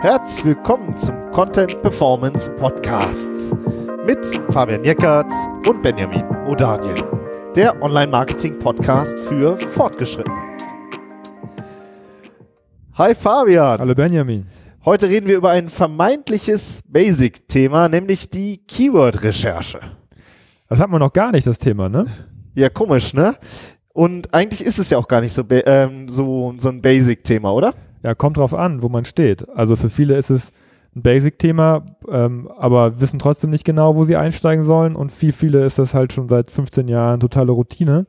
Herzlich willkommen zum Content Performance Podcast mit Fabian Jeckert und Benjamin O'Daniel, der Online-Marketing-Podcast für Fortgeschrittene. Hi Fabian. Hallo Benjamin. Heute reden wir über ein vermeintliches Basic-Thema, nämlich die Keyword-Recherche. Das hat man noch gar nicht, das Thema, ne? Ja, komisch, ne? Und eigentlich ist es ja auch gar nicht so, ähm, so, so ein Basic-Thema, oder? Ja, kommt drauf an, wo man steht. Also für viele ist es ein Basic-Thema, ähm, aber wissen trotzdem nicht genau, wo sie einsteigen sollen. Und für viele ist das halt schon seit 15 Jahren totale Routine,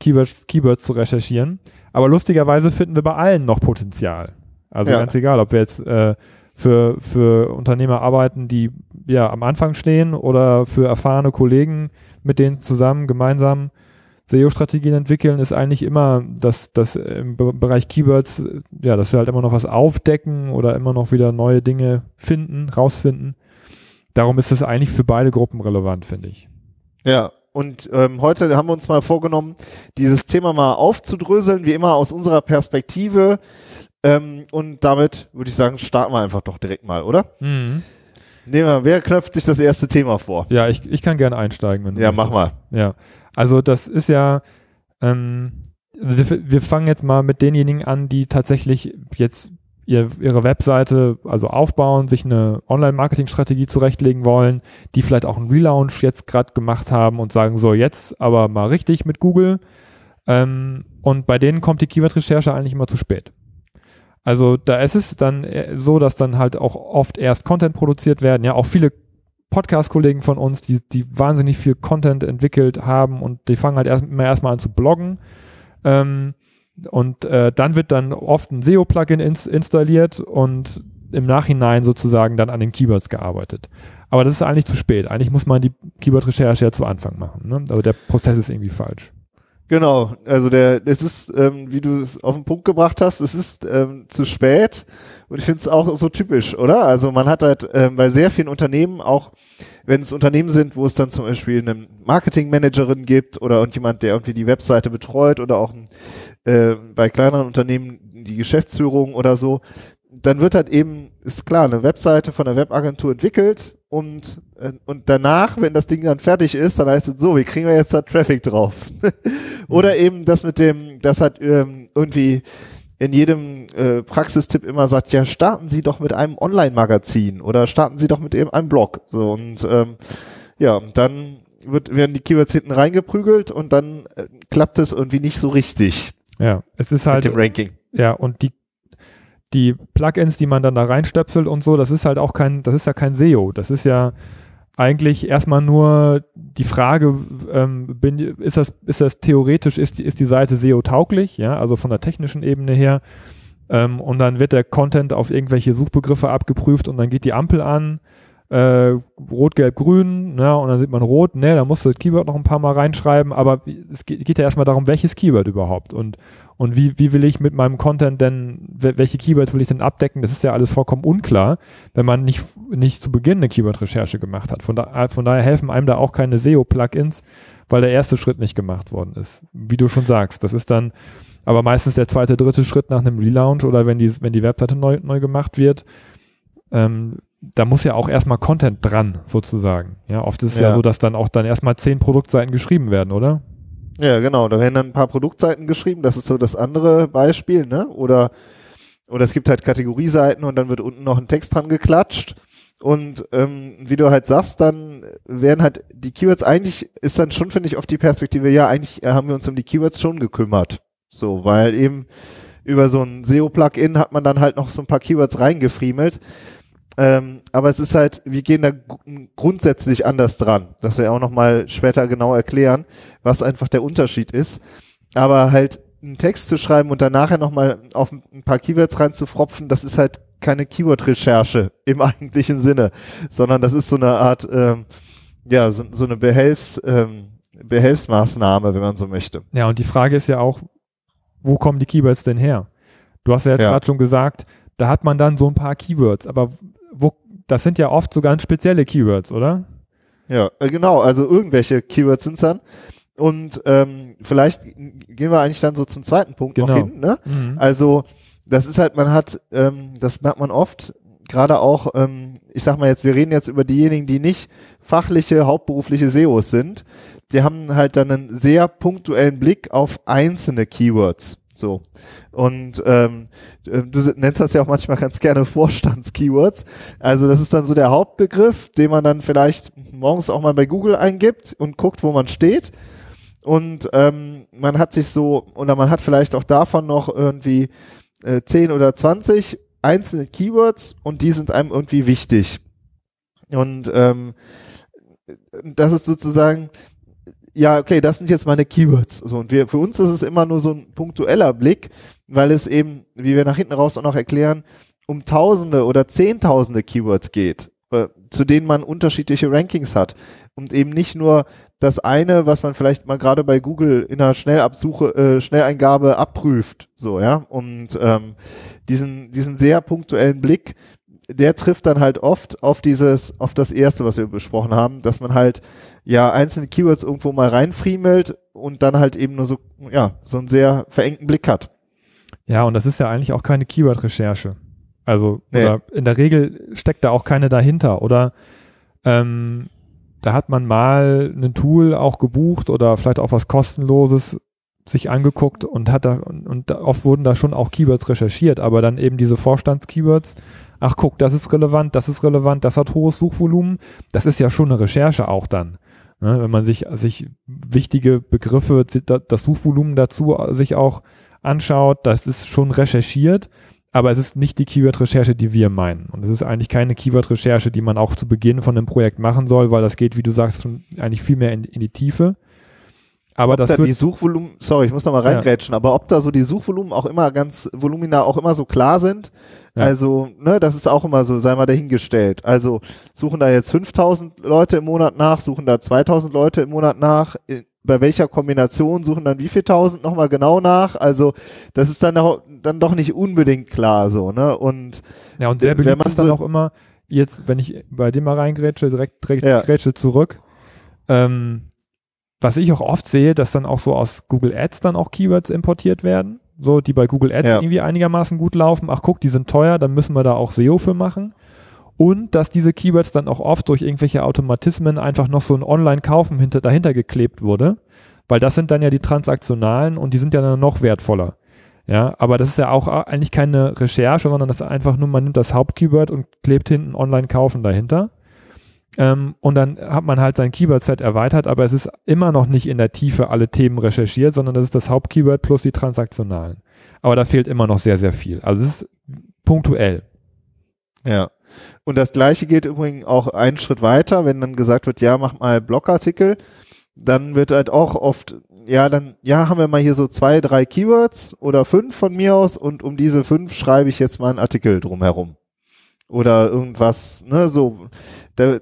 Keywords, Keywords zu recherchieren. Aber lustigerweise finden wir bei allen noch Potenzial. Also ja. ganz egal, ob wir jetzt äh, für, für Unternehmer arbeiten, die ja am Anfang stehen oder für erfahrene Kollegen, mit denen zusammen gemeinsam SEO-Strategien entwickeln, ist eigentlich immer, dass, dass im Bereich Keywords, ja, dass wir halt immer noch was aufdecken oder immer noch wieder neue Dinge finden, rausfinden. Darum ist das eigentlich für beide Gruppen relevant, finde ich. Ja, und ähm, heute haben wir uns mal vorgenommen, dieses Thema mal aufzudröseln, wie immer aus unserer Perspektive. Ähm, und damit würde ich sagen, starten wir einfach doch direkt mal, oder? Mhm. Nehmen wir, wer knöpft sich das erste Thema vor? Ja, ich, ich kann gerne einsteigen. Wenn du ja, mach mal. Ja, also das ist ja, ähm, wir, wir fangen jetzt mal mit denjenigen an, die tatsächlich jetzt ihr, ihre Webseite also aufbauen, sich eine Online-Marketing-Strategie zurechtlegen wollen, die vielleicht auch einen Relaunch jetzt gerade gemacht haben und sagen, so jetzt aber mal richtig mit Google. Ähm, und bei denen kommt die Keyword-Recherche eigentlich immer zu spät. Also da ist es dann äh, so, dass dann halt auch oft erst Content produziert werden. Ja, auch viele Podcast-Kollegen von uns, die, die wahnsinnig viel Content entwickelt haben und die fangen halt erst, immer erstmal an zu bloggen. Ähm, und äh, dann wird dann oft ein SEO-Plugin ins, installiert und im Nachhinein sozusagen dann an den Keywords gearbeitet. Aber das ist eigentlich zu spät. Eigentlich muss man die Keyword-Recherche ja zu Anfang machen. Ne? Aber der Prozess ist irgendwie falsch. Genau, also der, es ist, ähm, wie du es auf den Punkt gebracht hast, es ist ähm, zu spät und ich finde es auch so typisch, oder? Also man hat halt ähm, bei sehr vielen Unternehmen auch, wenn es Unternehmen sind, wo es dann zum Beispiel eine Marketingmanagerin gibt oder irgendjemand, der irgendwie die Webseite betreut oder auch äh, bei kleineren Unternehmen die Geschäftsführung oder so, dann wird halt eben, ist klar, eine Webseite von der Webagentur entwickelt und, äh, und danach, wenn das Ding dann fertig ist, dann heißt es so, wie kriegen wir jetzt da Traffic drauf? Oder eben das mit dem, das hat ähm, irgendwie in jedem äh, Praxistipp immer sagt, ja, starten Sie doch mit einem Online-Magazin oder starten Sie doch mit eben einem Blog. So und ähm, ja, dann wird, werden die Keywords hinten reingeprügelt und dann äh, klappt es irgendwie nicht so richtig. Ja, es ist halt. Mit dem Ranking. Ja, und die die Plugins, die man dann da reinstöpselt und so, das ist halt auch kein, das ist ja kein SEO. Das ist ja eigentlich erstmal nur die Frage, ähm, bin, ist das, ist das theoretisch, ist die, ist die Seite SEO-tauglich, ja, also von der technischen Ebene her. Ähm, und dann wird der Content auf irgendwelche Suchbegriffe abgeprüft und dann geht die Ampel an, äh, rot, gelb, grün, ja, und dann sieht man rot, ne, da musst du das Keyword noch ein paar Mal reinschreiben, aber es geht, ja erstmal darum, welches Keyword überhaupt und und wie, wie will ich mit meinem Content denn, welche Keywords will ich denn abdecken? Das ist ja alles vollkommen unklar, wenn man nicht, nicht zu Beginn eine Keyword-Recherche gemacht hat. Von, da, von daher helfen einem da auch keine SEO-Plugins, weil der erste Schritt nicht gemacht worden ist. Wie du schon sagst, das ist dann aber meistens der zweite, dritte Schritt nach einem Relaunch oder wenn die, wenn die Webseite neu, neu gemacht wird. Ähm, da muss ja auch erstmal Content dran, sozusagen. Ja, oft ist es ja. ja so, dass dann auch dann erstmal zehn Produktseiten geschrieben werden, oder? Ja, genau. Da werden dann ein paar Produktseiten geschrieben. Das ist so das andere Beispiel, ne? Oder, oder es gibt halt Kategorieseiten und dann wird unten noch ein Text dran geklatscht. Und ähm, wie du halt sagst, dann werden halt die Keywords eigentlich, ist dann schon, finde ich, auf die Perspektive, ja, eigentlich haben wir uns um die Keywords schon gekümmert. So, weil eben über so ein SEO-Plugin hat man dann halt noch so ein paar Keywords reingefriemelt. Ähm, aber es ist halt, wir gehen da grundsätzlich anders dran. Das wir auch nochmal später genau erklären, was einfach der Unterschied ist. Aber halt einen Text zu schreiben und dann nachher nochmal auf ein paar Keywords reinzufropfen, das ist halt keine Keyword-Recherche im eigentlichen Sinne, sondern das ist so eine Art, ähm, ja, so, so eine Behelfs, ähm, Behelfsmaßnahme, wenn man so möchte. Ja, und die Frage ist ja auch, wo kommen die Keywords denn her? Du hast ja jetzt ja. gerade schon gesagt, da hat man dann so ein paar Keywords, aber das sind ja oft so ganz spezielle Keywords, oder? Ja, äh, genau, also irgendwelche Keywords sind es dann. Und ähm, vielleicht gehen wir eigentlich dann so zum zweiten Punkt genau. noch hin. Ne? Mhm. Also das ist halt, man hat, ähm, das merkt man oft, gerade auch, ähm, ich sag mal jetzt, wir reden jetzt über diejenigen, die nicht fachliche, hauptberufliche SEOs sind, die haben halt dann einen sehr punktuellen Blick auf einzelne Keywords. So. Und ähm, du nennst das ja auch manchmal ganz gerne Vorstandskeywords. Also das ist dann so der Hauptbegriff, den man dann vielleicht morgens auch mal bei Google eingibt und guckt, wo man steht. Und ähm, man hat sich so, oder man hat vielleicht auch davon noch irgendwie äh, 10 oder 20 einzelne Keywords und die sind einem irgendwie wichtig. Und ähm, das ist sozusagen, ja, okay, das sind jetzt meine Keywords. So, und wir, für uns ist es immer nur so ein punktueller Blick, weil es eben, wie wir nach hinten raus auch noch erklären, um Tausende oder Zehntausende Keywords geht, äh, zu denen man unterschiedliche Rankings hat. Und eben nicht nur das eine, was man vielleicht mal gerade bei Google in einer Schnellabsuche, äh, Schnelleingabe abprüft, so, ja. Und ähm, diesen, diesen sehr punktuellen Blick, der trifft dann halt oft auf dieses, auf das erste, was wir besprochen haben, dass man halt ja einzelne Keywords irgendwo mal reinfriemelt und dann halt eben nur so, ja, so einen sehr verengten Blick hat. Ja, und das ist ja eigentlich auch keine Keyword-Recherche. Also, nee. in der Regel steckt da auch keine dahinter. Oder ähm, da hat man mal ein Tool auch gebucht oder vielleicht auch was kostenloses sich angeguckt und hat da und, und oft wurden da schon auch Keywords recherchiert, aber dann eben diese Vorstandskeywords ach guck, das ist relevant, das ist relevant, das hat hohes Suchvolumen. Das ist ja schon eine Recherche auch dann. Ne? Wenn man sich, sich wichtige Begriffe, das Suchvolumen dazu sich auch anschaut, das ist schon recherchiert, aber es ist nicht die Keyword-Recherche, die wir meinen. Und es ist eigentlich keine Keyword-Recherche, die man auch zu Beginn von einem Projekt machen soll, weil das geht, wie du sagst, schon eigentlich viel mehr in, in die Tiefe. Aber ob das da die Suchvolumen, sorry, ich muss noch mal reingrätschen, ja. aber ob da so die Suchvolumen auch immer ganz, Volumina auch immer so klar sind, ja. also, ne, das ist auch immer so, sei mal dahingestellt. Also, suchen da jetzt 5000 Leute im Monat nach, suchen da 2000 Leute im Monat nach, bei welcher Kombination suchen dann wie viel tausend nochmal genau nach, also, das ist dann, auch, dann doch nicht unbedingt klar, so, ne, und. Ja, und sehr beliebt ist dann so auch immer, jetzt, wenn ich bei dem mal reingrätsche, direkt, direkt ja. grätsche zurück, ähm, was ich auch oft sehe, dass dann auch so aus Google Ads dann auch Keywords importiert werden, so die bei Google Ads ja. irgendwie einigermaßen gut laufen. Ach guck, die sind teuer, dann müssen wir da auch SEO für machen. Und dass diese Keywords dann auch oft durch irgendwelche Automatismen einfach noch so ein Online-Kaufen hinter, dahinter geklebt wurde, weil das sind dann ja die transaktionalen und die sind ja dann noch wertvoller. Ja, aber das ist ja auch eigentlich keine Recherche, sondern das ist einfach nur, man nimmt das Hauptkeyword und klebt hinten Online-Kaufen dahinter. Ähm, und dann hat man halt sein Keyword-Set erweitert, aber es ist immer noch nicht in der Tiefe alle Themen recherchiert, sondern das ist das Hauptkeyword plus die transaktionalen. Aber da fehlt immer noch sehr, sehr viel. Also es ist punktuell. Ja. Und das gleiche geht übrigens auch einen Schritt weiter, wenn dann gesagt wird, ja, mach mal Blogartikel, dann wird halt auch oft, ja, dann, ja, haben wir mal hier so zwei, drei Keywords oder fünf von mir aus und um diese fünf schreibe ich jetzt mal einen Artikel drumherum oder irgendwas, ne, so. Da,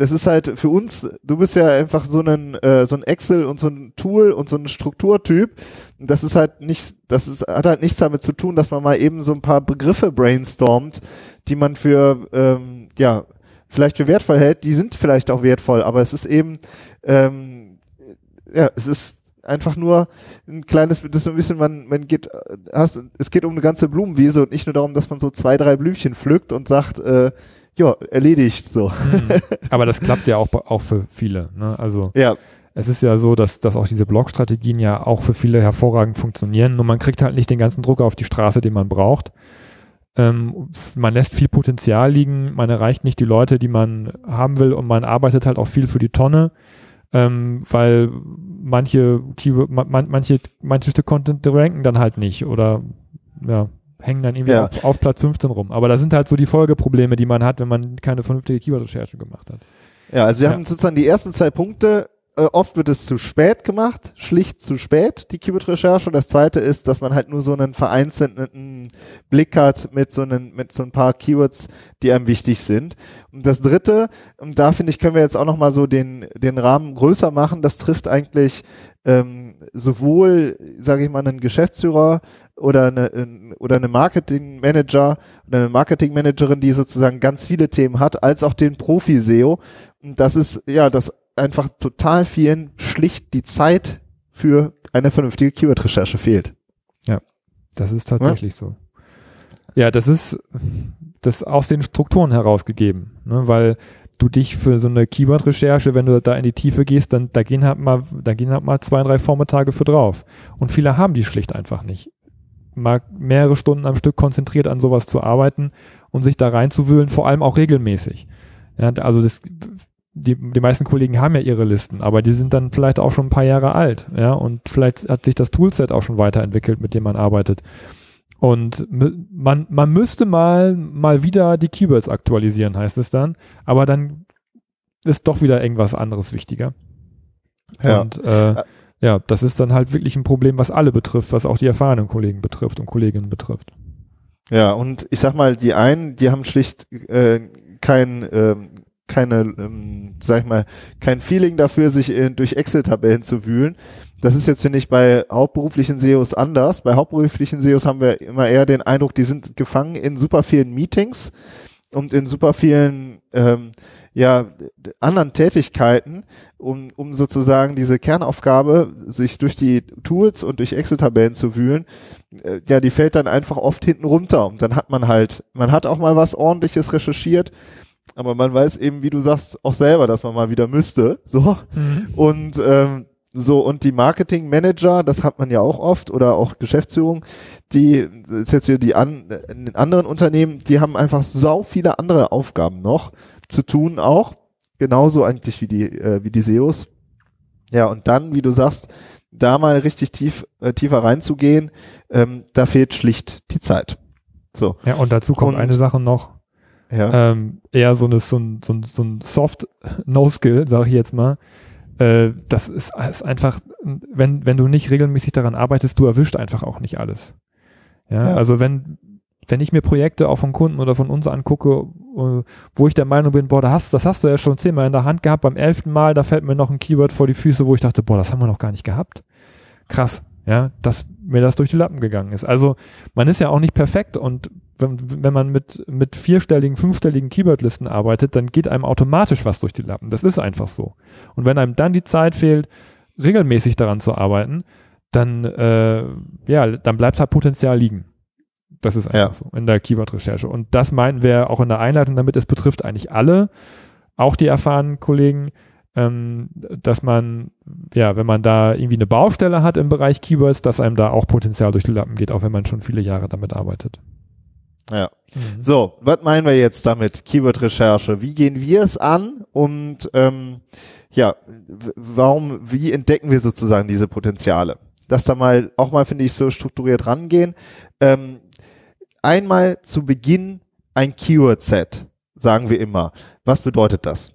das ist halt für uns, du bist ja einfach so ein, äh, so ein Excel und so ein Tool und so ein Strukturtyp. Das ist halt nicht, das ist, hat halt nichts damit zu tun, dass man mal eben so ein paar Begriffe brainstormt, die man für, ähm, ja, vielleicht für wertvoll hält. Die sind vielleicht auch wertvoll, aber es ist eben, ähm, ja, es ist einfach nur ein kleines, das ist so ein bisschen, man, man geht, hast, es geht um eine ganze Blumenwiese und nicht nur darum, dass man so zwei, drei Blümchen pflückt und sagt, äh, ja, erledigt so. Mhm. Aber das klappt ja auch, auch für viele. Ne? Also ja. es ist ja so, dass, dass auch diese Blog-Strategien ja auch für viele hervorragend funktionieren. Nur man kriegt halt nicht den ganzen Druck auf die Straße, den man braucht. Ähm, man lässt viel Potenzial liegen, man erreicht nicht die Leute, die man haben will und man arbeitet halt auch viel für die Tonne ähm, weil manche man, manche, manche Stück Content ranken dann halt nicht oder ja, hängen dann irgendwie ja. auf, auf, Platz 15 rum. Aber da sind halt so die Folgeprobleme, die man hat, wenn man keine vernünftige Keyword-Recherche gemacht hat. Ja, also wir ja. haben sozusagen die ersten zwei Punkte äh, oft wird es zu spät gemacht, schlicht zu spät, die Keyword-Recherche. Und das zweite ist, dass man halt nur so einen vereinzelten Blick hat mit so, einen, mit so ein paar Keywords, die einem wichtig sind. Und das dritte, und da finde ich, können wir jetzt auch nochmal so den, den Rahmen größer machen. Das trifft eigentlich ähm, sowohl, sage ich mal, einen Geschäftsführer oder eine, oder eine Marketingmanager oder eine Marketingmanagerin, die sozusagen ganz viele Themen hat, als auch den Profi-SEO. Und das ist ja das einfach total vielen schlicht die Zeit für eine vernünftige Keyword-Recherche fehlt. Ja, das ist tatsächlich ja? so. Ja, das ist das aus den Strukturen herausgegeben, ne? weil du dich für so eine Keyword-Recherche, wenn du da in die Tiefe gehst, dann da gehen halt mal, da gehen halt mal zwei, drei Vormittage für drauf. Und viele haben die schlicht einfach nicht. Mal mehrere Stunden am Stück konzentriert an sowas zu arbeiten und sich da reinzuwühlen, vor allem auch regelmäßig. Ja, also das, die, die meisten Kollegen haben ja ihre Listen, aber die sind dann vielleicht auch schon ein paar Jahre alt, ja, und vielleicht hat sich das Toolset auch schon weiterentwickelt, mit dem man arbeitet. Und man, man müsste mal, mal wieder die Keywords aktualisieren, heißt es dann. Aber dann ist doch wieder irgendwas anderes wichtiger. Ja. Und äh, ja, das ist dann halt wirklich ein Problem, was alle betrifft, was auch die erfahrenen Kollegen betrifft und Kolleginnen betrifft. Ja, und ich sag mal, die einen, die haben schlicht äh, kein, ähm, keine, ähm, sag ich mal, kein Feeling dafür, sich in, durch Excel-Tabellen zu wühlen. Das ist jetzt, finde ich, bei hauptberuflichen SEOs anders. Bei hauptberuflichen SEOs haben wir immer eher den Eindruck, die sind gefangen in super vielen Meetings und in super vielen ähm, ja, anderen Tätigkeiten, um, um sozusagen diese Kernaufgabe, sich durch die Tools und durch Excel-Tabellen zu wühlen, äh, ja, die fällt dann einfach oft hinten runter. Und dann hat man halt, man hat auch mal was ordentliches recherchiert, aber man weiß eben, wie du sagst, auch selber, dass man mal wieder müsste. So. Mhm. Und ähm, so, und die Marketing-Manager, das hat man ja auch oft, oder auch Geschäftsführung, die, ist jetzt wieder die an, in anderen Unternehmen, die haben einfach so viele andere Aufgaben noch zu tun auch. Genauso eigentlich wie die, äh, wie die SEOs. Ja, und dann, wie du sagst, da mal richtig tief, äh, tiefer reinzugehen, ähm, da fehlt schlicht die Zeit. So. Ja, und dazu kommt und, eine Sache noch, ja. ähm, eher so, eine, so ein, so ein, so ein Soft-No-Skill, sage ich jetzt mal. Äh, das ist, ist einfach, wenn, wenn du nicht regelmäßig daran arbeitest, du erwischt einfach auch nicht alles. Ja, ja. also wenn, wenn ich mir Projekte auch von Kunden oder von uns angucke, äh, wo ich der Meinung bin, boah, da hast, das hast du ja schon zehnmal in der Hand gehabt, beim elften Mal, da fällt mir noch ein Keyword vor die Füße, wo ich dachte, boah, das haben wir noch gar nicht gehabt. Krass, ja, dass mir das durch die Lappen gegangen ist. Also man ist ja auch nicht perfekt und wenn, wenn man mit, mit vierstelligen, fünfstelligen Keywordlisten arbeitet, dann geht einem automatisch was durch die Lappen. Das ist einfach so. Und wenn einem dann die Zeit fehlt, regelmäßig daran zu arbeiten, dann, äh, ja, dann bleibt halt Potenzial liegen. Das ist einfach ja. so in der Keyword-Recherche. Und das meinten wir auch in der Einleitung damit, es betrifft eigentlich alle, auch die erfahrenen Kollegen, ähm, dass man, ja, wenn man da irgendwie eine Baustelle hat im Bereich Keywords, dass einem da auch Potenzial durch die Lappen geht, auch wenn man schon viele Jahre damit arbeitet. Ja. Mhm. So, was meinen wir jetzt damit? Keyword-Recherche. Wie gehen wir es an? Und ähm, ja, warum, wie entdecken wir sozusagen diese Potenziale? Dass da mal auch mal, finde ich, so strukturiert rangehen. Ähm, einmal zu Beginn ein Keyword-Set, sagen wir immer. Was bedeutet das?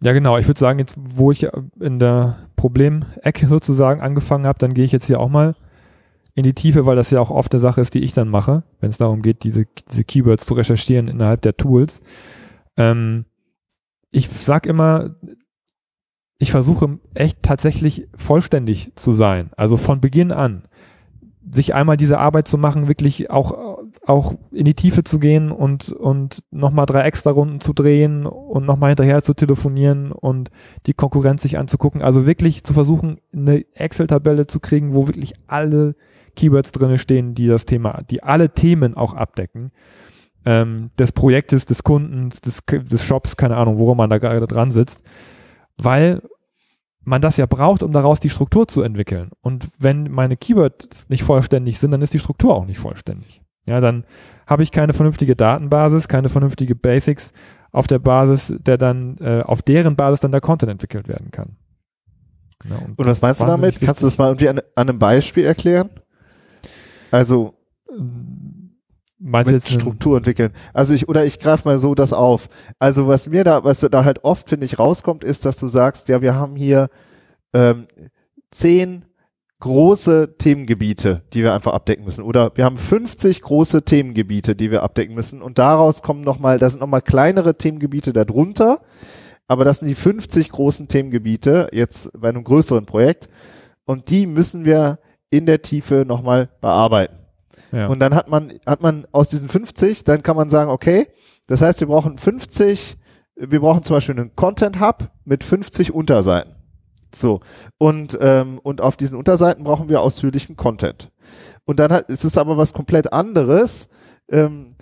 Ja, genau. Ich würde sagen, jetzt, wo ich in der Problemecke sozusagen angefangen habe, dann gehe ich jetzt hier auch mal in die Tiefe, weil das ja auch oft eine Sache ist, die ich dann mache, wenn es darum geht, diese, diese Keywords zu recherchieren innerhalb der Tools. Ähm, ich sag immer, ich versuche echt tatsächlich vollständig zu sein, also von Beginn an. Sich einmal diese Arbeit zu machen, wirklich auch, auch in die Tiefe zu gehen und, und nochmal drei extra Runden zu drehen und nochmal hinterher zu telefonieren und die Konkurrenz sich anzugucken. Also wirklich zu versuchen, eine Excel-Tabelle zu kriegen, wo wirklich alle Keywords drin stehen, die das Thema, die alle Themen auch abdecken. Ähm, des Projektes, des Kundens, des, des Shops, keine Ahnung, worum man da gerade dran sitzt. Weil man das ja braucht, um daraus die Struktur zu entwickeln. Und wenn meine Keywords nicht vollständig sind, dann ist die Struktur auch nicht vollständig. Ja, dann habe ich keine vernünftige Datenbasis, keine vernünftige Basics auf der Basis, der dann, äh, auf deren Basis dann der Content entwickelt werden kann. Ja, und, und was meinst du damit? Kannst du das mal irgendwie an, an einem Beispiel erklären? Also Meinst mit Struktur entwickeln. Also ich, oder ich greife mal so das auf. Also was mir da, was da halt oft, finde ich, rauskommt, ist, dass du sagst, ja, wir haben hier ähm, zehn große Themengebiete, die wir einfach abdecken müssen. Oder wir haben 50 große Themengebiete, die wir abdecken müssen. Und daraus kommen nochmal, da sind nochmal kleinere Themengebiete darunter. Aber das sind die 50 großen Themengebiete, jetzt bei einem größeren Projekt. Und die müssen wir in der Tiefe nochmal bearbeiten. Ja. Und dann hat man, hat man aus diesen 50, dann kann man sagen, okay, das heißt, wir brauchen 50, wir brauchen zum Beispiel einen Content Hub mit 50 Unterseiten. So. Und, ähm, und auf diesen Unterseiten brauchen wir ausführlichen Content. Und dann hat, ist es aber was komplett anderes, ähm,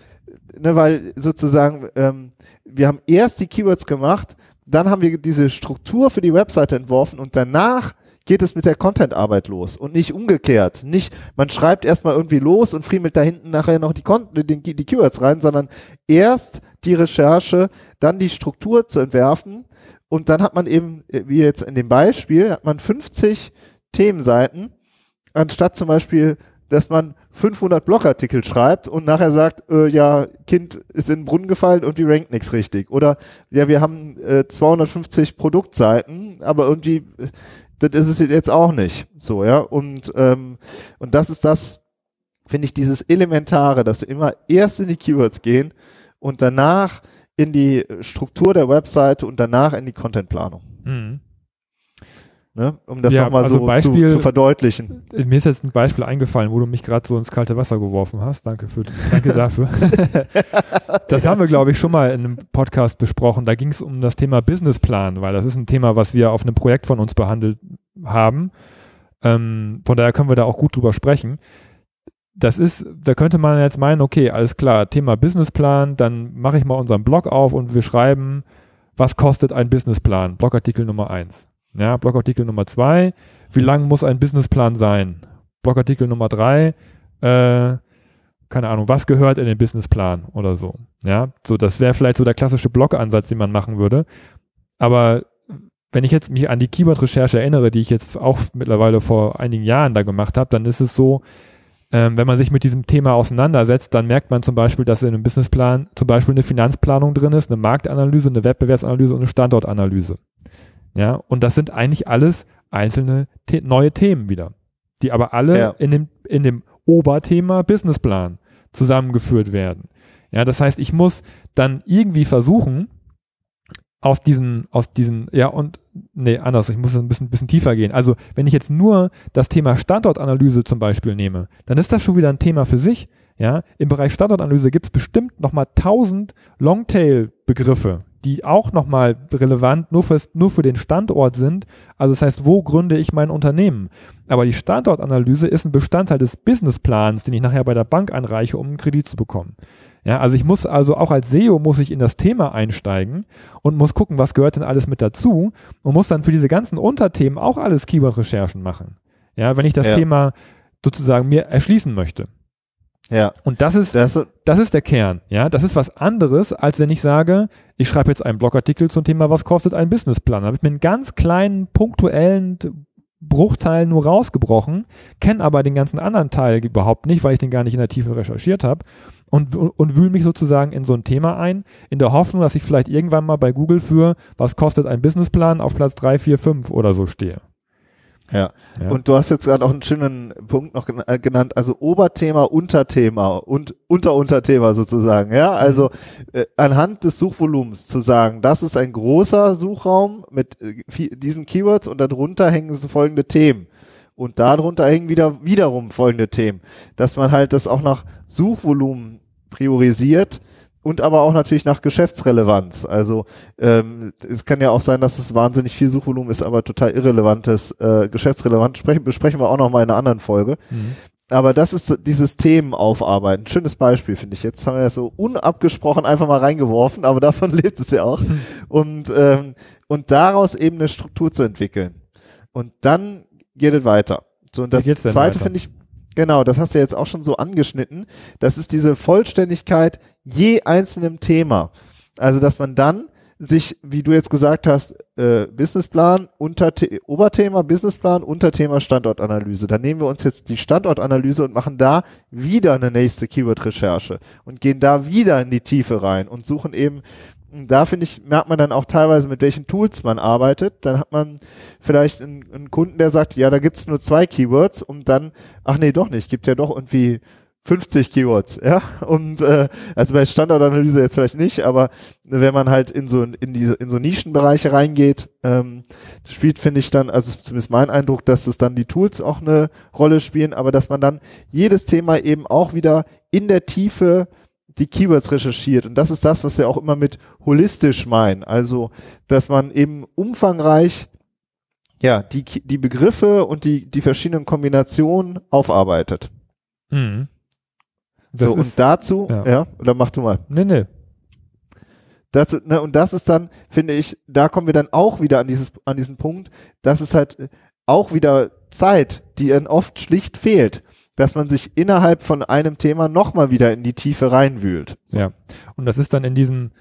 ne, weil sozusagen ähm, wir haben erst die Keywords gemacht, dann haben wir diese Struktur für die Webseite entworfen und danach geht es mit der Content-Arbeit los und nicht umgekehrt. Nicht, man schreibt erstmal irgendwie los und friemelt da hinten nachher noch die, die, die Keywords rein, sondern erst die Recherche, dann die Struktur zu entwerfen und dann hat man eben, wie jetzt in dem Beispiel, hat man 50 Themenseiten, anstatt zum Beispiel, dass man 500 Blogartikel schreibt und nachher sagt, äh, ja, Kind ist in den Brunnen gefallen und die rankt nichts richtig. Oder ja, wir haben äh, 250 Produktseiten, aber irgendwie das ist es jetzt auch nicht. So, ja. Und, ähm, und das ist das, finde ich, dieses Elementare, dass wir immer erst in die Keywords gehen und danach in die Struktur der Webseite und danach in die Contentplanung. Mhm. Ne? Um das ja, nochmal also so Beispiel, zu, zu, verdeutlichen. Mir ist jetzt ein Beispiel eingefallen, wo du mich gerade so ins kalte Wasser geworfen hast. Danke, für, danke dafür. das haben wir, glaube ich, schon mal in einem Podcast besprochen. Da ging es um das Thema Businessplan, weil das ist ein Thema, was wir auf einem Projekt von uns behandelt haben. Ähm, von daher können wir da auch gut drüber sprechen. Das ist, da könnte man jetzt meinen, okay, alles klar, Thema Businessplan, dann mache ich mal unseren Blog auf und wir schreiben, was kostet ein Businessplan? Blogartikel Nummer eins. Ja, Blogartikel Nummer zwei, wie lang muss ein Businessplan sein? Blogartikel Nummer drei, äh, keine Ahnung, was gehört in den Businessplan oder so. Ja, so das wäre vielleicht so der klassische Blogansatz, den man machen würde. Aber wenn ich jetzt mich an die Keyword-Recherche erinnere, die ich jetzt auch mittlerweile vor einigen Jahren da gemacht habe, dann ist es so, ähm, wenn man sich mit diesem Thema auseinandersetzt, dann merkt man zum Beispiel, dass in einem Businessplan zum Beispiel eine Finanzplanung drin ist, eine Marktanalyse, eine Wettbewerbsanalyse und eine Standortanalyse. Ja, und das sind eigentlich alles einzelne The neue Themen wieder, die aber alle ja. in, dem, in dem Oberthema Businessplan zusammengeführt werden. Ja, das heißt, ich muss dann irgendwie versuchen, aus diesen, aus diesen, ja, und, nee, anders, ich muss ein bisschen, bisschen tiefer gehen. Also, wenn ich jetzt nur das Thema Standortanalyse zum Beispiel nehme, dann ist das schon wieder ein Thema für sich. Ja, im Bereich Standortanalyse gibt es bestimmt nochmal tausend Longtail-Begriffe, die auch nochmal relevant nur, fürs, nur für den Standort sind. Also das heißt, wo gründe ich mein Unternehmen? Aber die Standortanalyse ist ein Bestandteil des Businessplans, den ich nachher bei der Bank einreiche, um einen Kredit zu bekommen. Ja, also ich muss also auch als SEO muss ich in das Thema einsteigen und muss gucken, was gehört denn alles mit dazu und muss dann für diese ganzen Unterthemen auch alles Keyword-Recherchen machen. Ja, wenn ich das ja. Thema sozusagen mir erschließen möchte. Ja. Und das ist, das, das ist der Kern. Ja, das ist was anderes, als wenn ich sage, ich schreibe jetzt einen Blogartikel zum Thema, was kostet ein Businessplan. Da habe ich mir einen ganz kleinen, punktuellen Bruchteil nur rausgebrochen, kenne aber den ganzen anderen Teil überhaupt nicht, weil ich den gar nicht in der Tiefe recherchiert habe und, und wühle mich sozusagen in so ein Thema ein, in der Hoffnung, dass ich vielleicht irgendwann mal bei Google für, was kostet ein Businessplan, auf Platz 3, 4, 5 oder so stehe. Ja. ja. Und du hast jetzt gerade auch einen schönen Punkt noch äh, genannt, also Oberthema, Unterthema und Unterunterthema sozusagen. Ja, also äh, anhand des Suchvolumens zu sagen, das ist ein großer Suchraum mit äh, diesen Keywords und darunter hängen so folgende Themen. Und darunter hängen wieder wiederum folgende Themen, dass man halt das auch nach Suchvolumen priorisiert und aber auch natürlich nach Geschäftsrelevanz. Also ähm, es kann ja auch sein, dass es wahnsinnig viel Suchvolumen ist, aber total irrelevantes, äh, geschäftsrelevant. Sprechen, besprechen wir auch noch mal in einer anderen Folge. Mhm. Aber das ist dieses Themen aufarbeiten. Schönes Beispiel, finde ich. Jetzt haben wir das so unabgesprochen einfach mal reingeworfen, aber davon lebt es ja auch. Mhm. Und, ähm, und daraus eben eine Struktur zu entwickeln. Und dann geht es weiter. So, und das zweite finde ich, Genau, das hast du jetzt auch schon so angeschnitten. Das ist diese Vollständigkeit je einzelnem Thema. Also, dass man dann sich, wie du jetzt gesagt hast, äh, Businessplan, Unterte Oberthema Businessplan, Unterthema Standortanalyse. Dann nehmen wir uns jetzt die Standortanalyse und machen da wieder eine nächste Keyword-Recherche und gehen da wieder in die Tiefe rein und suchen eben da finde ich, merkt man dann auch teilweise, mit welchen Tools man arbeitet. Dann hat man vielleicht einen, einen Kunden, der sagt, ja, da gibt's nur zwei Keywords und dann, ach nee, doch nicht, gibt ja doch irgendwie 50 Keywords, ja. Und äh, also bei Standardanalyse jetzt vielleicht nicht, aber wenn man halt in so in diese in so Nischenbereiche reingeht, ähm, spielt finde ich dann, also zumindest mein Eindruck, dass es dann die Tools auch eine Rolle spielen, aber dass man dann jedes Thema eben auch wieder in der Tiefe die Keywords recherchiert. Und das ist das, was wir auch immer mit holistisch meinen. Also, dass man eben umfangreich ja, die, die Begriffe und die, die verschiedenen Kombinationen aufarbeitet. Mhm. so, und ist, dazu, ja. ja, oder mach du mal. nee, nee. Das, ne, und das ist dann, finde ich, da kommen wir dann auch wieder an dieses, an diesen Punkt, dass es halt auch wieder Zeit, die ihnen oft schlicht fehlt, dass man sich innerhalb von einem Thema nochmal wieder in die Tiefe reinwühlt. Ja. Und das ist dann in diesen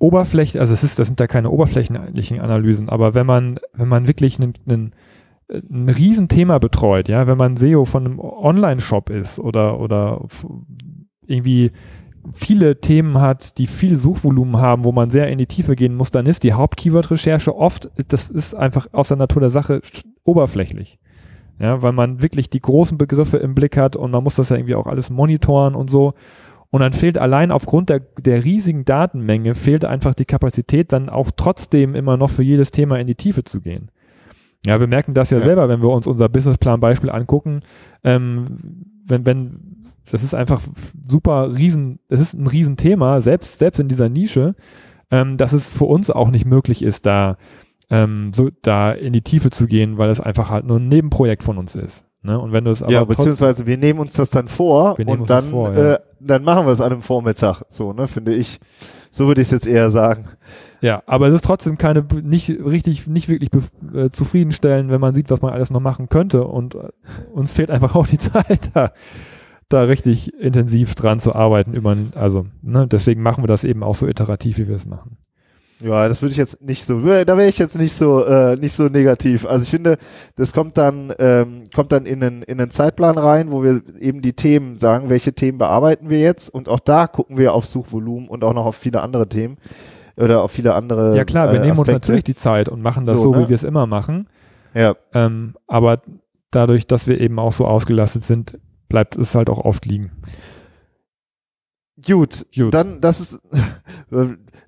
Oberflächen, also es ist, das sind da keine oberflächlichen Analysen, aber wenn man, wenn man wirklich einen, einen, ein Riesenthema betreut, ja, wenn man SEO von einem Online-Shop ist oder, oder irgendwie viele Themen hat, die viel Suchvolumen haben, wo man sehr in die Tiefe gehen muss, dann ist die Haupt-Keyword-Recherche oft, das ist einfach aus der Natur der Sache oberflächlich. Ja, weil man wirklich die großen Begriffe im Blick hat und man muss das ja irgendwie auch alles monitoren und so. Und dann fehlt allein aufgrund der, der riesigen Datenmenge, fehlt einfach die Kapazität, dann auch trotzdem immer noch für jedes Thema in die Tiefe zu gehen. Ja, wir merken das ja, Ja. selber, wenn wir uns unser Businessplan-Beispiel angucken. Ähm, wenn, wenn, das ist einfach super riesen, es ist ein Riesenthema, selbst, selbst in dieser Nische, ähm, dass es für uns auch nicht möglich ist, da, ähm, so, da in die Tiefe zu gehen, weil es einfach halt nur ein Nebenprojekt von uns ist. Ne? Und wenn du es aber ja, beziehungsweise wir nehmen uns das dann vor und dann, vor, ja. äh, dann machen wir es an einem Vormittag, so, ne, finde ich. So würde ich es jetzt eher sagen. Ja, aber es ist trotzdem keine, nicht richtig, nicht wirklich äh, zufriedenstellend, wenn man sieht, was man alles noch machen könnte und äh, uns fehlt einfach auch die Zeit, da, da richtig intensiv dran zu arbeiten über, also, ne, deswegen machen wir das eben auch so iterativ, wie wir es machen. Ja, das würde ich jetzt nicht so, da wäre ich jetzt nicht so, äh, nicht so negativ. Also ich finde, das kommt dann, ähm, kommt dann in einen, in einen Zeitplan rein, wo wir eben die Themen sagen, welche Themen bearbeiten wir jetzt und auch da gucken wir auf Suchvolumen und auch noch auf viele andere Themen oder auf viele andere. Ja klar, wir äh, nehmen uns natürlich die Zeit und machen das So, so, ne? wie wir es immer machen, Ja, ähm, aber dadurch, dass wir eben auch so ausgelastet sind, bleibt es halt auch oft liegen. Gut. Gut. Dann, das ist,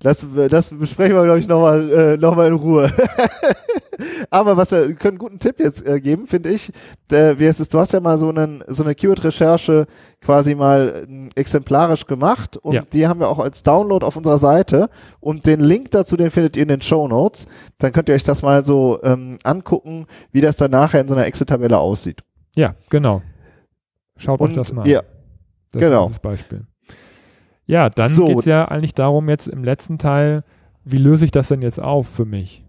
das, das besprechen wir, glaube ich, nochmal, äh, noch mal in Ruhe. Aber was wir wir können einen guten Tipp jetzt äh, geben, finde ich. Der, wie heißt es, du hast ja mal so, einen, so eine Keyword-Recherche quasi mal ähm, exemplarisch gemacht und Ja. die haben wir auch als Download auf unserer Seite und den Link dazu, den findet ihr in den Show Notes. Dann könnt ihr euch das mal so ähm, angucken, wie das dann nachher in so einer Excel-Tabelle aussieht. Ja, genau. Schaut euch Und das mal an. ja, Das Genau. Beispiel. Ja, dann So. geht es ja eigentlich darum, jetzt im letzten Teil, wie löse ich das denn jetzt auf für mich?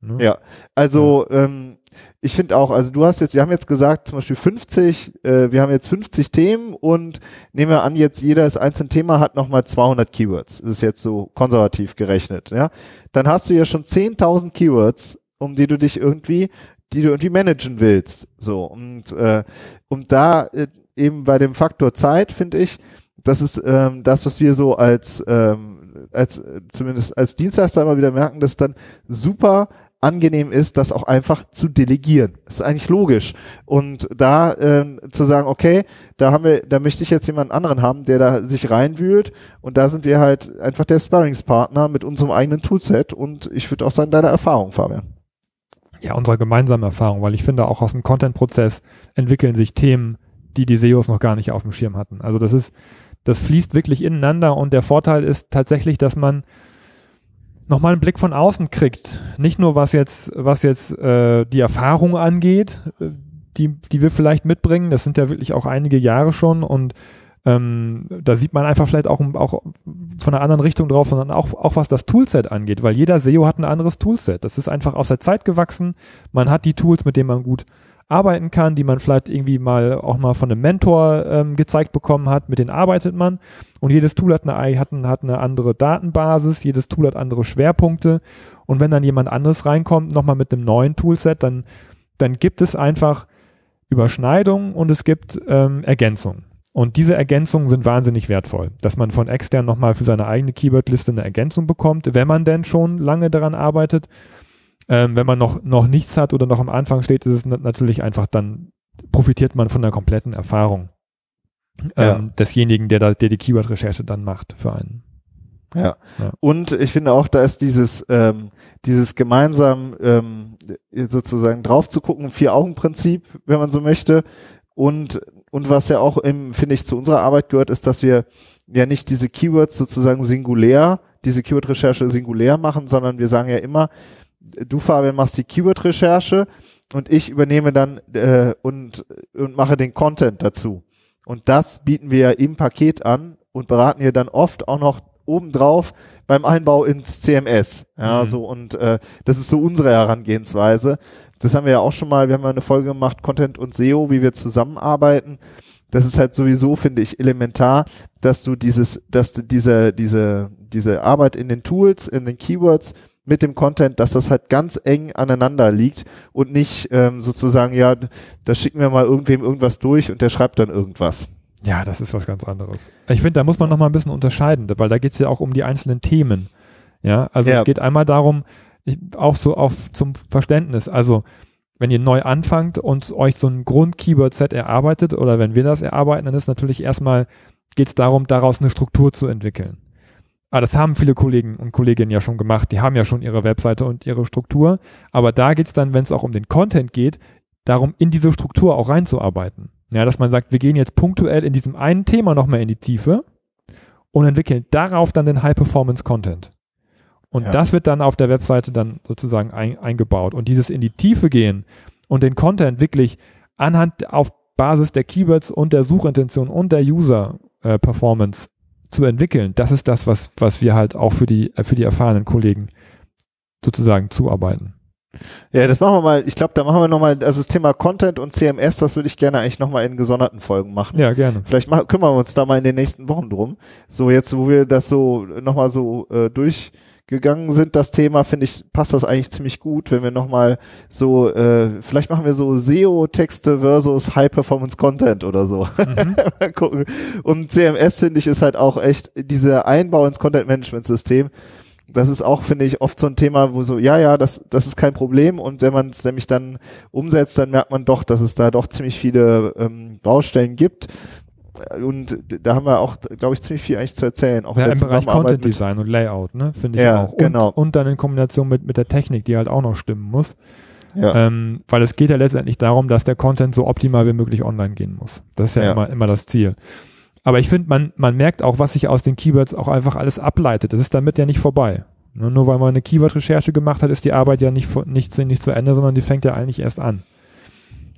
Ne? Ja, also ähm, ich finde auch, also du hast jetzt, wir haben jetzt gesagt, zum Beispiel 50, äh, wir haben jetzt 50 Themen und nehmen wir an, jetzt jedes einzelne Thema hat nochmal 200 Keywords. Das ist jetzt so konservativ gerechnet, ja. Dann hast du ja schon 10.000 Keywords, um die du dich irgendwie, die du irgendwie managen willst. So, und äh, um da äh, eben bei dem Faktor Zeit, finde ich, das ist ähm, das, was wir so als, ähm, als äh, zumindest als Dienstleister immer wieder merken, dass dann super angenehm ist, das auch einfach zu delegieren. Das ist eigentlich logisch. Und da ähm, zu sagen, okay, da haben wir, da möchte ich jetzt jemanden anderen haben, der da sich reinwühlt. Und da sind wir halt einfach der Sparringspartner mit unserem eigenen Toolset. Und ich würde auch sagen, deine Erfahrung, Fabian. ja, unsere gemeinsame Erfahrung, weil ich finde, auch aus dem Content-Prozess entwickeln sich Themen, die die SEOs noch gar nicht auf dem Schirm hatten. Also das ist, das fließt wirklich ineinander und der Vorteil ist tatsächlich, dass man nochmal einen Blick von außen kriegt. Nicht nur was jetzt, was jetzt äh, die Erfahrung angeht, äh, die, die wir vielleicht mitbringen. Das sind ja wirklich auch einige Jahre schon und ähm, da sieht man einfach vielleicht auch, auch von einer anderen Richtung drauf, sondern auch, auch was das Toolset angeht, weil jeder SEO hat ein anderes Toolset. Das ist einfach aus der Zeit gewachsen. Man hat die Tools, mit denen man gut arbeiten kann, die man vielleicht irgendwie mal auch mal von einem Mentor ähm, gezeigt bekommen hat, mit denen arbeitet man. Und jedes Tool hat eine, hat, hat eine andere Datenbasis, jedes Tool hat andere Schwerpunkte. Und wenn dann jemand anderes reinkommt, nochmal mit einem neuen Toolset, dann, dann gibt es einfach Überschneidungen und es gibt ähm, Ergänzungen. Und diese Ergänzungen sind wahnsinnig wertvoll, dass man von extern nochmal für seine eigene Keywordliste eine Ergänzung bekommt, wenn man denn schon lange daran arbeitet. Ähm, wenn man noch, noch nichts hat oder noch am Anfang steht, ist es na- natürlich einfach, dann profitiert man von der kompletten Erfahrung Ja. ähm, desjenigen, der, da, der die Keyword-Recherche dann macht für einen. Ja. Ja. Und ich finde auch, da ist dieses, ähm, dieses gemeinsam ähm, sozusagen drauf zu gucken, Vier-Augen-Prinzip, wenn man so möchte. Und, und was ja auch im, finde ich, zu unserer Arbeit gehört, ist, dass wir ja nicht diese Keywords sozusagen singulär, diese Keyword-Recherche singulär machen, sondern wir sagen ja immer, du Fabian machst die Keyword-Recherche und ich übernehme dann äh, und, und mache den Content dazu. Und das bieten wir ja im Paket an und beraten ihr dann oft auch noch obendrauf beim Einbau ins CMS. Ja, Mhm. so und äh, das ist so unsere Herangehensweise. Das haben wir ja auch schon mal, wir haben ja eine Folge gemacht, Content und SEO, wie wir zusammenarbeiten. Das ist halt sowieso, finde ich, elementar, dass du dieses, dass du diese, diese, diese Arbeit in den Tools, in den Keywords mit dem Content, dass das halt ganz eng aneinander liegt und nicht ähm, sozusagen, ja, da schicken wir mal irgendwem irgendwas durch und der schreibt dann irgendwas. Ja, das ist was ganz anderes. Ich finde, da muss man noch mal ein bisschen unterscheiden, weil da geht es ja auch um die einzelnen Themen. Ja, also Ja. es geht einmal darum, ich, auch so auf zum Verständnis. Also wenn ihr neu anfangt und euch so ein Grund-Keyword-Set erarbeitet oder wenn wir das erarbeiten, dann ist natürlich erstmal geht es darum, daraus eine Struktur zu entwickeln. Aber das haben viele Kollegen und Kolleginnen ja schon gemacht. Die haben ja schon ihre Webseite und ihre Struktur. Aber da geht es dann, wenn es auch um den Content geht, darum, in diese Struktur auch reinzuarbeiten. Ja, dass man sagt, wir gehen jetzt punktuell in diesem einen Thema nochmal in die Tiefe und entwickeln darauf dann den High-Performance-Content. Und Ja. das wird dann auf der Webseite dann sozusagen ein, eingebaut. Und dieses in die Tiefe gehen und den Content wirklich anhand auf Basis der Keywords und der Suchintention und der User-Performance zu entwickeln, das ist das, was, was wir halt auch für die, äh, für die erfahrenen Kollegen sozusagen zuarbeiten. Ja, das machen wir mal. Ich glaube, da machen wir nochmal, also das Thema Content und CMS, das würde ich gerne eigentlich nochmal in gesonderten Folgen machen. Ja, gerne. Vielleicht machen, kümmern wir uns da mal in den nächsten Wochen drum. So jetzt, wo wir das so nochmal so äh, durchgegangen sind, das Thema, finde ich, passt das eigentlich ziemlich gut, wenn wir nochmal so, äh, vielleicht machen wir so SEO-Texte versus High-Performance-Content oder so. Mhm. mal gucken. Und CMS, finde ich, ist halt auch echt dieser Einbau ins Content-Management-System. Das ist auch, finde ich, oft so ein Thema, wo so, ja, ja, das, das ist kein Problem. Und wenn man es nämlich dann umsetzt, dann merkt man doch, dass es da doch ziemlich viele ähm, Baustellen gibt. Und da haben wir auch, glaube ich, ziemlich viel eigentlich zu erzählen. Auch Ja, im Bereich Content Design und Layout, ne, finde ich Ja, auch. Und, genau. und dann in Kombination mit, mit der Technik, die halt auch noch stimmen muss. Ja. Ähm, weil es geht ja letztendlich darum, dass der Content so optimal wie möglich online gehen muss. Das ist ja, Ja. Immer, immer das Ziel. Aber ich finde, man, man merkt auch, was sich aus den Keywords auch einfach alles ableitet. Das ist damit ja nicht vorbei. Nur, weil man eine Keyword-Recherche gemacht hat, ist die Arbeit ja nicht, nicht, nicht zu Ende, sondern die fängt ja eigentlich erst an.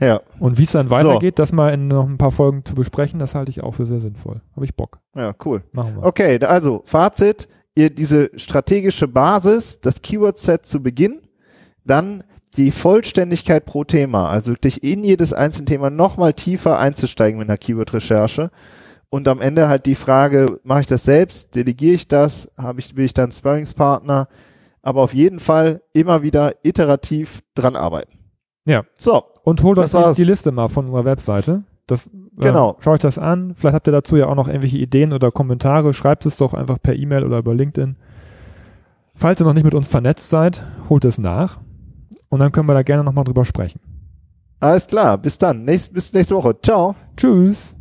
Ja, Und wie es dann weitergeht, das mal in noch ein paar Folgen zu besprechen, das halte ich auch für sehr sinnvoll. Habe ich Bock. ja, cool. Machen wir. Okay, also Fazit, ihr diese strategische Basis, das Keyword-Set zu Beginn, dann die Vollständigkeit pro Thema, also wirklich in jedes einzelne Thema nochmal tiefer einzusteigen mit einer Keyword-Recherche und am Ende halt die Frage, mache ich das selbst, delegiere ich das, habe ich, will ich dann Sparringspartner, aber auf jeden Fall immer wieder iterativ dran arbeiten. Ja. So, Und holt euch die, die Liste mal von unserer Webseite. Das, Genau. Äh, schaut euch das an. Vielleicht habt ihr dazu ja auch noch irgendwelche Ideen oder Kommentare. Schreibt es doch einfach per E-Mail oder über LinkedIn. Falls ihr noch nicht mit uns vernetzt seid, holt es nach. Und dann können wir da gerne nochmal drüber sprechen. alles klar, bis dann, Nächst, bis nächste Woche, ciao. Tschüss.